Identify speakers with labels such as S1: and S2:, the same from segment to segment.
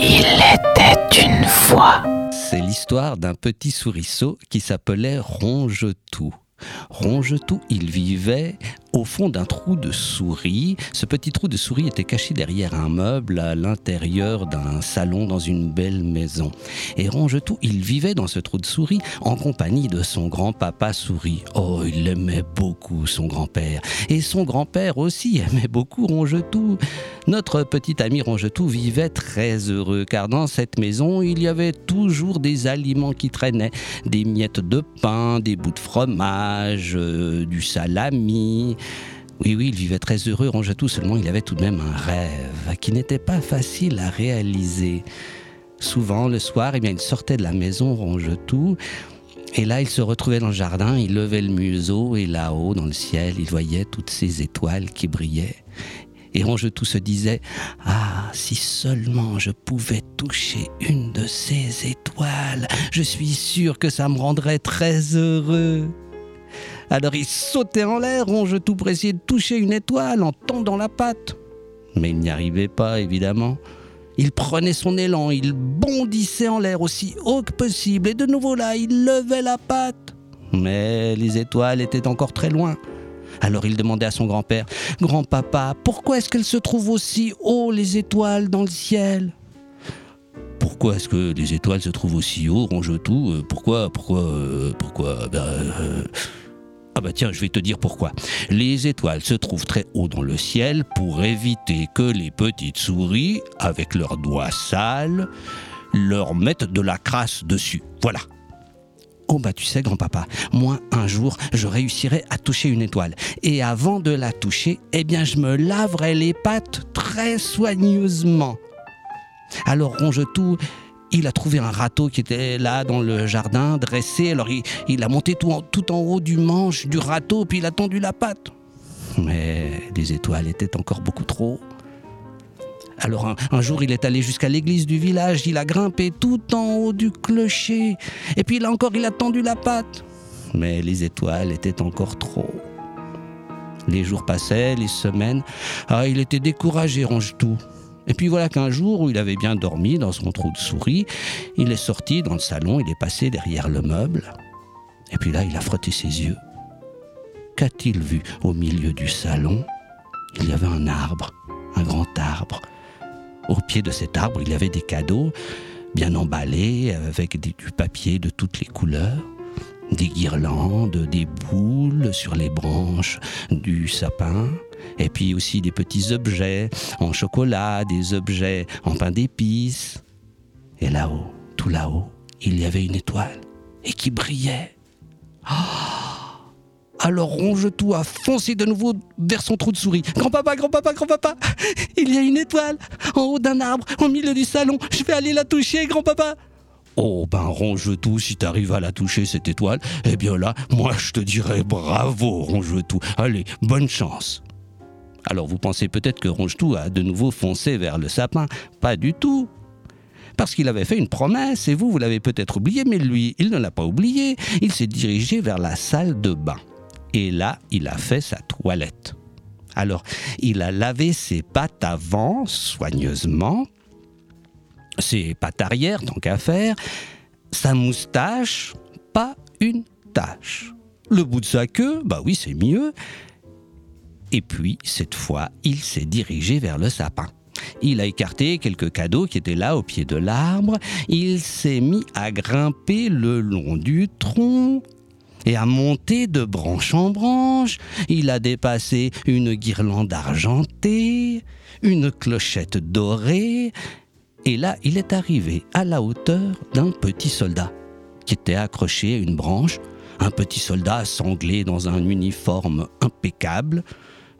S1: Il était une fois.
S2: C'est l'histoire d'un petit souriceau qui s'appelait Rongetou. Rongetou, il vivait au fond d'un trou de souris. Ce petit trou de souris était caché derrière un meuble à l'intérieur d'un salon dans une belle maison. Et Rongetou, il vivait dans ce trou de souris en compagnie de son grand-papa souris. Oh, il aimait beaucoup son grand-père. Et son grand-père aussi aimait beaucoup Rongetou. Notre petit ami Rongetou vivait très heureux car dans cette maison, il y avait toujours des aliments qui traînaient. Des miettes de pain, des bouts de fromage, euh, du salami. Oui, oui, il vivait très heureux, Rongetou, seulement il avait tout de même un rêve qui n'était pas facile à réaliser. Souvent, le soir, eh bien, il sortait de la maison, Rongetou, et là, il se retrouvait dans le jardin, il levait le museau, et là-haut, dans le ciel, il voyait toutes ces étoiles qui brillaient. Et Rongetou se disait Ah, si seulement je pouvais toucher une de ces étoiles, je suis sûr que ça me rendrait très heureux. Alors il sautait en l'air, Rongetou pour essayer de toucher une étoile en tendant la patte. Mais il n'y arrivait pas, évidemment. Il prenait son élan, il bondissait en l'air aussi haut que possible, et de nouveau là, il levait la patte. Mais les étoiles étaient encore très loin. Alors il demandait à son grand-père Grand-papa, pourquoi est-ce qu'elles se trouvent aussi haut, les étoiles, dans le ciel? Pourquoi est-ce que les étoiles se trouvent aussi haut, Rongetou Euh, Pourquoi Pourquoi euh, Pourquoi Ben, euh, Ah bah tiens, je vais te dire pourquoi. Les étoiles se trouvent très haut dans le ciel pour éviter que les petites souris, avec leurs doigts sales, leur mettent de la crasse dessus. Voilà. Oh bah tu sais grand-papa, moi un jour je réussirai à toucher une étoile. Et avant de la toucher, eh bien je me laverai les pattes très soigneusement. Alors Rongetou, il a trouvé un râteau qui était là dans le jardin, dressé. Alors il, a monté tout en, haut du manche du râteau, puis il a tendu la patte. Mais les étoiles étaient encore beaucoup trop. Alors un, un jour, il est allé jusqu'à l'église du village, il a grimpé tout en haut du clocher, et puis là encore, il a tendu la patte. Mais les étoiles étaient encore trop. Les jours passaient, les semaines. Ah, il était découragé, range tout. Et puis voilà qu'un jour où il avait bien dormi dans son trou de souris, il est sorti dans le salon, il est passé derrière le meuble. Et puis là, il a frotté ses yeux. Qu'a-t-il vu au milieu du salon? Il y avait un arbre, un grand arbre. Au pied de cet arbre, il y avait des cadeaux bien emballés avec du papier de toutes les couleurs, des guirlandes, des boules sur les branches du sapin, et puis aussi des petits objets en chocolat, des objets en pain d'épices. Et là-haut, tout là-haut, il y avait une étoile et qui brillait. Alors Rongetou a foncé de nouveau vers son trou de souris. Grand-papa, grand-papa, grand-papa, il y a une étoile en haut d'un arbre, au milieu du salon. Je vais aller la toucher, grand-papa. Oh ben Rongetou, si t'arrives à la toucher cette étoile, eh bien là, moi je te dirais bravo Rongetou. Allez, bonne chance. Alors vous pensez peut-être que Rongetou a de nouveau foncé vers le sapin. Pas du tout. Parce qu'il avait fait une promesse, et vous, vous l'avez peut-être oublié, mais lui, il ne l'a pas oublié. Il s'est dirigé vers la salle de bain. Et là, il a fait sa toilette. Alors, il a lavé ses pattes avant, soigneusement, ses pattes arrière, tant qu'à faire, sa moustache, pas une tache. Le bout de sa queue, bah oui, c'est mieux. Et puis, cette fois, il s'est dirigé vers le sapin. Il a écarté quelques cadeaux qui étaient là au pied de l'arbre. Il s'est mis à grimper le long du tronc et à monter de branche en branche. Il a dépassé une guirlande argentée, une clochette dorée. Et là, il est arrivé à la hauteur d'un petit soldat qui était accroché à une branche. Un petit soldat sanglé dans un uniforme impeccable,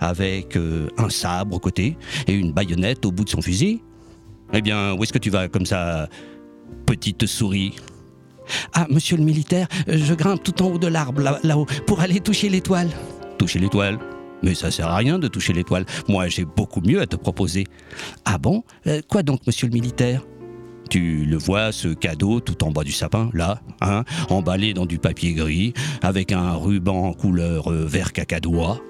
S2: avec euh, un sabre au côté et une baïonnette au bout de son fusil. Eh bien, où est-ce que tu vas comme ça, petite souris? Ah, monsieur le militaire, je grimpe tout en haut de l'arbre, là- là-haut, pour aller toucher l'étoile. Toucher l'étoile? Mais ça sert à rien de toucher l'étoile. Moi, j'ai beaucoup mieux à te proposer. Ah bon? Euh, Quoi donc, monsieur le militaire? Tu le vois, ce cadeau tout en bas du sapin, là, hein, emballé dans du papier gris, avec un ruban couleur euh, vert cacadois.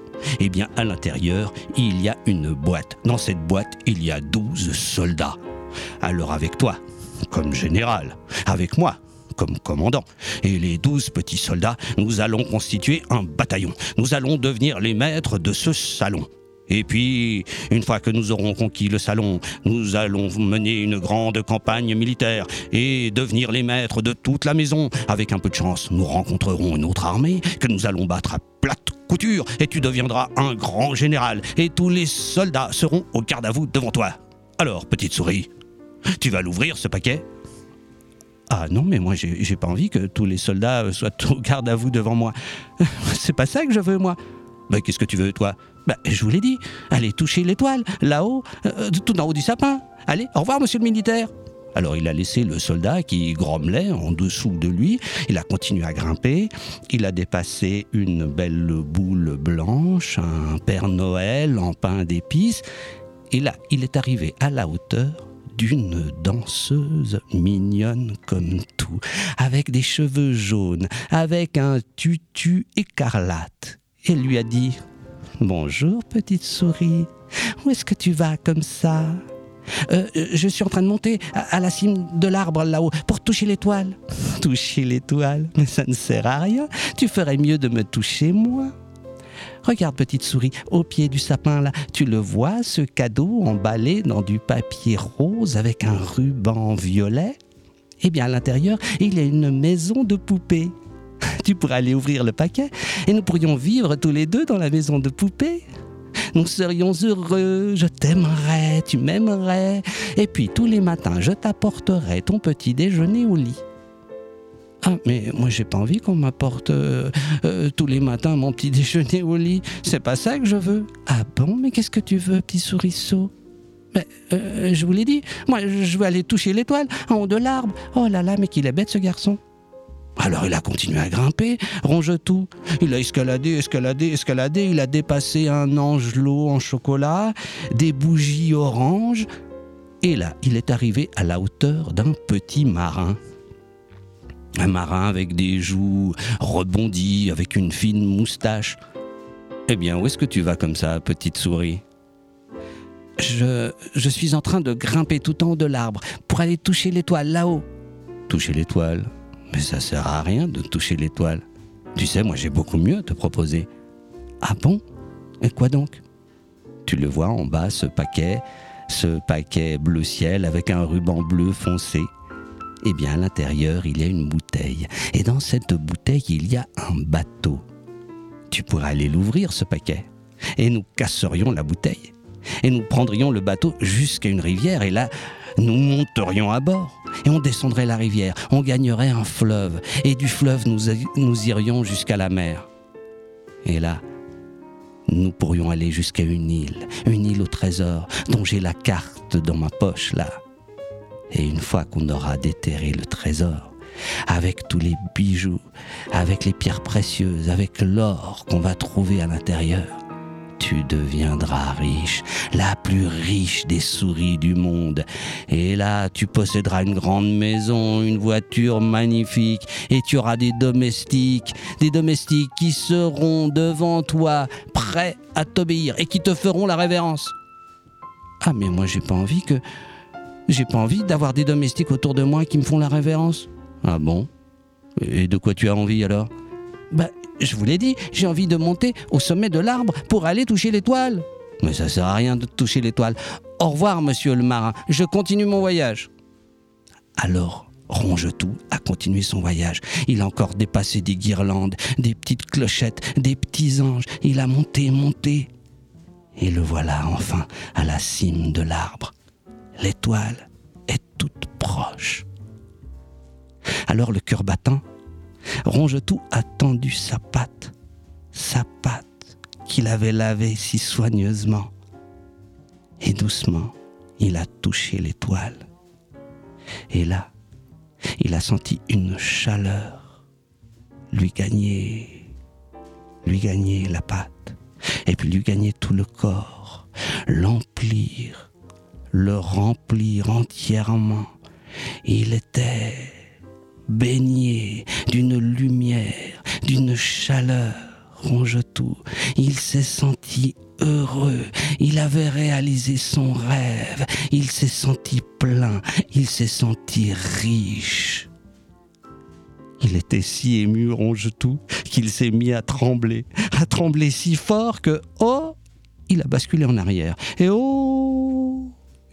S2: Eh bien, à l'intérieur, il y a une boîte. Dans cette boîte, il y a 12 soldats. Alors avec toi, comme général, avec moi, comme commandant. Et les douze petits soldats, nous allons constituer un bataillon. Nous allons devenir les maîtres de ce salon. Et puis, une fois que nous aurons conquis le salon, nous allons mener une grande campagne militaire et devenir les maîtres de toute la maison. Avec un peu de chance, nous rencontrerons une autre armée que nous allons battre à plate couture et tu deviendras un grand général et tous les soldats seront au garde à vous devant toi. Alors, petite souris, tu vas l'ouvrir ce paquet? Ah non, mais moi j'ai pas envie que tous les soldats soient au garde à vous devant moi. C'est pas ça que je veux, moi. Bah, qu'est-ce que tu veux, toi? Bah, je vous l'ai dit. Allez toucher l'étoile, là-haut, euh, tout en haut du sapin. Allez, au revoir, monsieur le militaire. Alors il a laissé le soldat qui grommelait en dessous de lui. Il a continué à grimper. Il a dépassé une belle boule blanche, un Père Noël en pain d'épices. Et là, il est arrivé à la hauteur d'une danseuse mignonne comme tout, avec des cheveux jaunes, avec un tutu écarlate et lui a dit Bonjour, petite souris. Où est-ce que tu vas comme ça? Euh, Je suis en train de monter à, la cime de l'arbre là-haut pour toucher l'étoile. Toucher l'étoile? Mais ça ne sert à rien. Tu ferais mieux de me toucher, moi. Regarde, petite souris, au pied du sapin là, tu le vois, ce cadeau emballé dans du papier rose avec un ruban violet? Eh bien, à l'intérieur, il y a une maison de poupée tu pourrais aller ouvrir le paquet et nous pourrions vivre tous les deux dans la maison de poupée. Nous serions heureux, je t'aimerais, tu m'aimerais, et puis tous les matins je t'apporterai ton petit déjeuner au lit. Ah, mais moi j'ai pas envie qu'on m'apporte euh, euh, tous les matins mon petit déjeuner au lit. C'est pas ça que je veux. Ah bon, mais qu'est-ce que tu veux, petit souriceau? Mais, euh, je vous l'ai dit, moi je veux aller toucher l'étoile en haut de l'arbre. Oh là là, mais qu'il est bête ce garçon. Alors il a continué à grimper, ronge tout. Il a escaladé, escaladé, escaladé. Il a dépassé un angelot en chocolat, des bougies oranges. Et là, il est arrivé à la hauteur d'un petit marin. Un marin avec des joues rebondies, avec une fine moustache. Eh bien, où est-ce que tu vas comme ça, petite souris? Je, je suis en train de grimper tout en haut de l'arbre pour aller toucher l'étoile là-haut. Toucher l'étoile mais ça sert à rien de toucher l'étoile. Tu sais, moi j'ai beaucoup mieux à te proposer. Ah bon? Et quoi donc? Tu le vois en bas, ce paquet, ce paquet bleu ciel avec un ruban bleu foncé. Eh bien, à l'intérieur, il y a une bouteille. Et dans cette bouteille, il y a un bateau. Tu pourrais aller l'ouvrir, ce paquet. Et nous casserions la bouteille. Et nous prendrions le bateau jusqu'à une rivière. Et là, nous monterions à bord et on descendrait la rivière, on gagnerait un fleuve, et du fleuve nous, nous irions jusqu'à la mer. Et là, nous pourrions aller jusqu'à une île, une île au trésor, dont j'ai la carte dans ma poche là. Et une fois qu'on aura déterré le trésor, avec tous les bijoux, avec les pierres précieuses, avec l'or qu'on va trouver à l'intérieur, tu deviendras riche, la plus riche des souris du monde. Et là, tu posséderas une grande maison, une voiture magnifique, et tu auras des domestiques, des domestiques qui seront devant toi, prêts à t'obéir, et qui te feront la révérence. Ah, mais moi, j'ai pas envie que. J'ai pas envie d'avoir des domestiques autour de moi qui me font la révérence. Ah bon? Et de quoi tu as envie alors? Bah, je vous l'ai dit, j'ai envie de monter au sommet de l'arbre pour aller toucher l'étoile. Mais ça sert à rien de toucher l'étoile. Au revoir, monsieur le marin, je continue mon voyage. Alors, Ronge-tout a continué son voyage. Il a encore dépassé des guirlandes, des petites clochettes, des petits anges. Il a monté, monté. Et le voilà enfin à la cime de l'arbre. L'étoile est toute proche. Alors le cœur battant, Ronge-tout a tendu sa patte, sa patte qu'il avait lavée si soigneusement. Et doucement, il a touché l'étoile. Et là, il a senti une chaleur lui gagner, lui gagner la patte, et puis lui gagner tout le corps, l'emplir, le remplir entièrement. Il était baigné d'une lumière, d'une chaleur, ronge tout. Il s'est senti heureux, il avait réalisé son rêve, il s'est senti plein, il s'est senti riche. Il était si ému, Ronge-Tout, qu'il s'est mis à trembler, à trembler si fort que, oh, il a basculé en arrière. Et oh,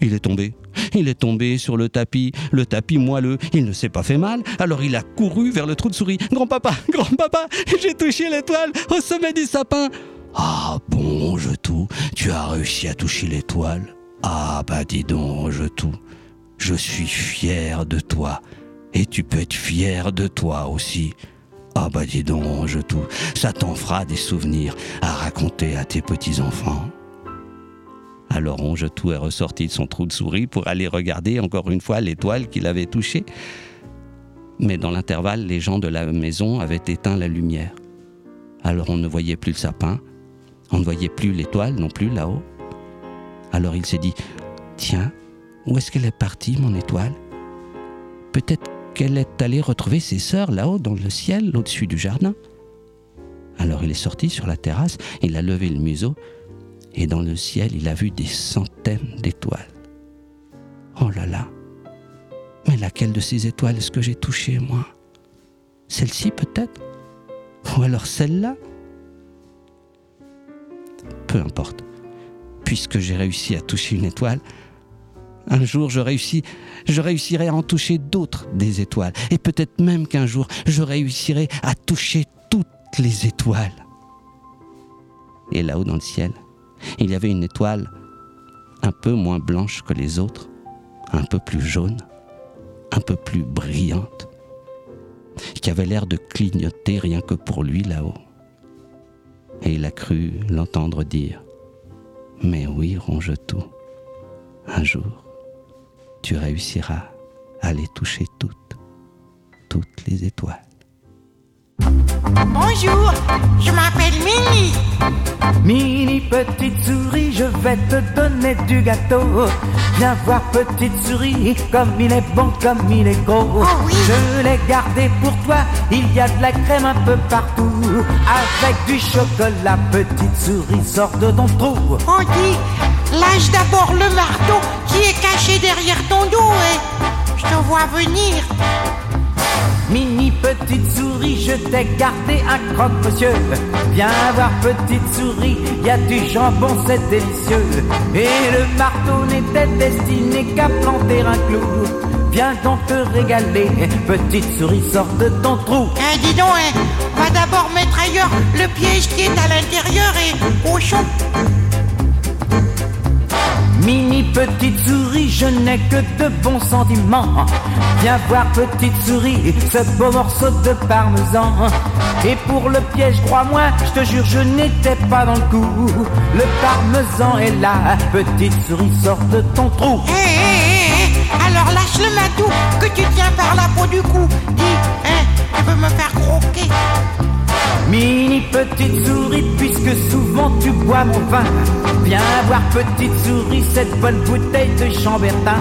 S2: il est tombé. Il est tombé sur le tapis, le tapis moelleux. Il ne s'est pas fait mal, alors il a couru vers le trou de souris. Grand-papa, grand-papa, j'ai touché l'étoile au sommet du sapin. Ah bon, je tout, tu as réussi à toucher l'étoile. Ah bah dis donc, je tout, je suis fier de toi. Et tu peux être fier de toi aussi. Ah bah dis donc, je tout, ça t'en fera des souvenirs à raconter à tes petits-enfants. Alors tout est ressorti de son trou de souris pour aller regarder encore une fois l'étoile qu'il avait touchée. Mais dans l'intervalle, les gens de la maison avaient éteint la lumière. Alors on ne voyait plus le sapin, on ne voyait plus l'étoile non plus là-haut. Alors il s'est dit, tiens, où est-ce qu'elle est partie, mon étoile? Peut-être qu'elle est allée retrouver ses sœurs là-haut dans le ciel, au-dessus du jardin. Alors il est sorti sur la terrasse, il a levé le museau, et dans le ciel il a vu des centaines d'étoiles. Oh là là Mais laquelle de ces étoiles est-ce que j'ai touché, moi? Celle-ci peut-être? Ou alors celle-là? Peu importe. Puisque j'ai réussi à toucher une étoile, un jour je, réussis, je réussirai à en toucher d'autres des étoiles. Et peut-être même qu'un jour je réussirai à toucher toutes les étoiles. Et là-haut dans le ciel, il y avait une étoile un peu moins blanche que les autres, un peu plus jaune, un peu plus brillante, qui avait l'air de clignoter rien que pour lui là-haut. Et il a cru l'entendre dire Mais oui, ronge tout. Un jour, tu réussiras à les toucher toutes, toutes les étoiles.
S3: Bonjour, je m'appelle Mini.
S4: Mini petite souris, je vais te donner du gâteau. Viens voir petite souris, comme il est bon, comme il est gros.
S3: Oh oui.
S4: Je l'ai gardé pour toi, il y a de la crème un peu partout. Avec du chocolat, petite souris, sort de ton trou.
S3: On dit, lâche d'abord le marteau qui est caché derrière ton dos et je te vois venir.
S4: Mini petite souris, je t'ai gardé un croque-monsieur. Viens voir petite souris, y a du jambon, c'est délicieux. Et le marteau n'était destiné qu'à planter un clou. Viens donc te régaler, petite souris, sort de ton trou.
S3: Eh, dis donc, hein, va d'abord mettre ailleurs le piège qui est à l'intérieur et au chaud.
S4: Mini petite souris, je n'ai que de bons sentiments. Viens voir petite souris, ce beau morceau de parmesan. Et pour le piège, crois-moi, je te jure, je n'étais pas dans le coup. Le parmesan est là, petite souris, sort de ton trou.
S3: Eh, eh, eh, alors lâche le matou que tu tiens par la peau du cou. Dis, hein, tu veux me faire croquer
S4: Mini petite souris, puisque souvent tu bois mon vin. Viens voir petite souris, cette bonne bouteille de chambertin.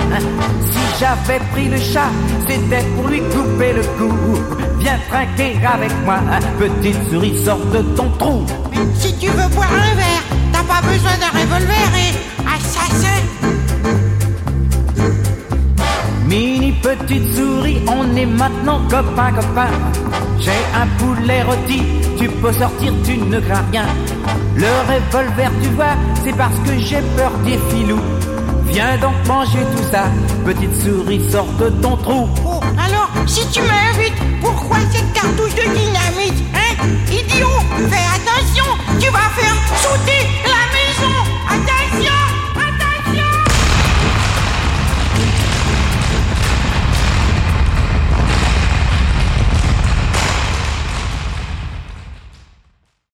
S4: Si j'avais pris le chat, c'était pour lui couper le cou. Viens trinquer avec moi, petite souris, sort de ton trou.
S3: Si tu veux boire un verre, t'as pas besoin d'un revolver et assassin.
S4: Mini petite souris, on est maintenant non copain, copain. J'ai un poulet rôti, tu peux sortir, tu ne crains rien. Le revolver, tu vois, c'est parce que j'ai peur des filous. Viens donc manger tout ça, petite souris, sors de ton trou.
S3: Oh, alors, si tu m'invites, pourquoi cette cartouche de dynamite, hein? Idiot, fais attention, tu vas faire sauter la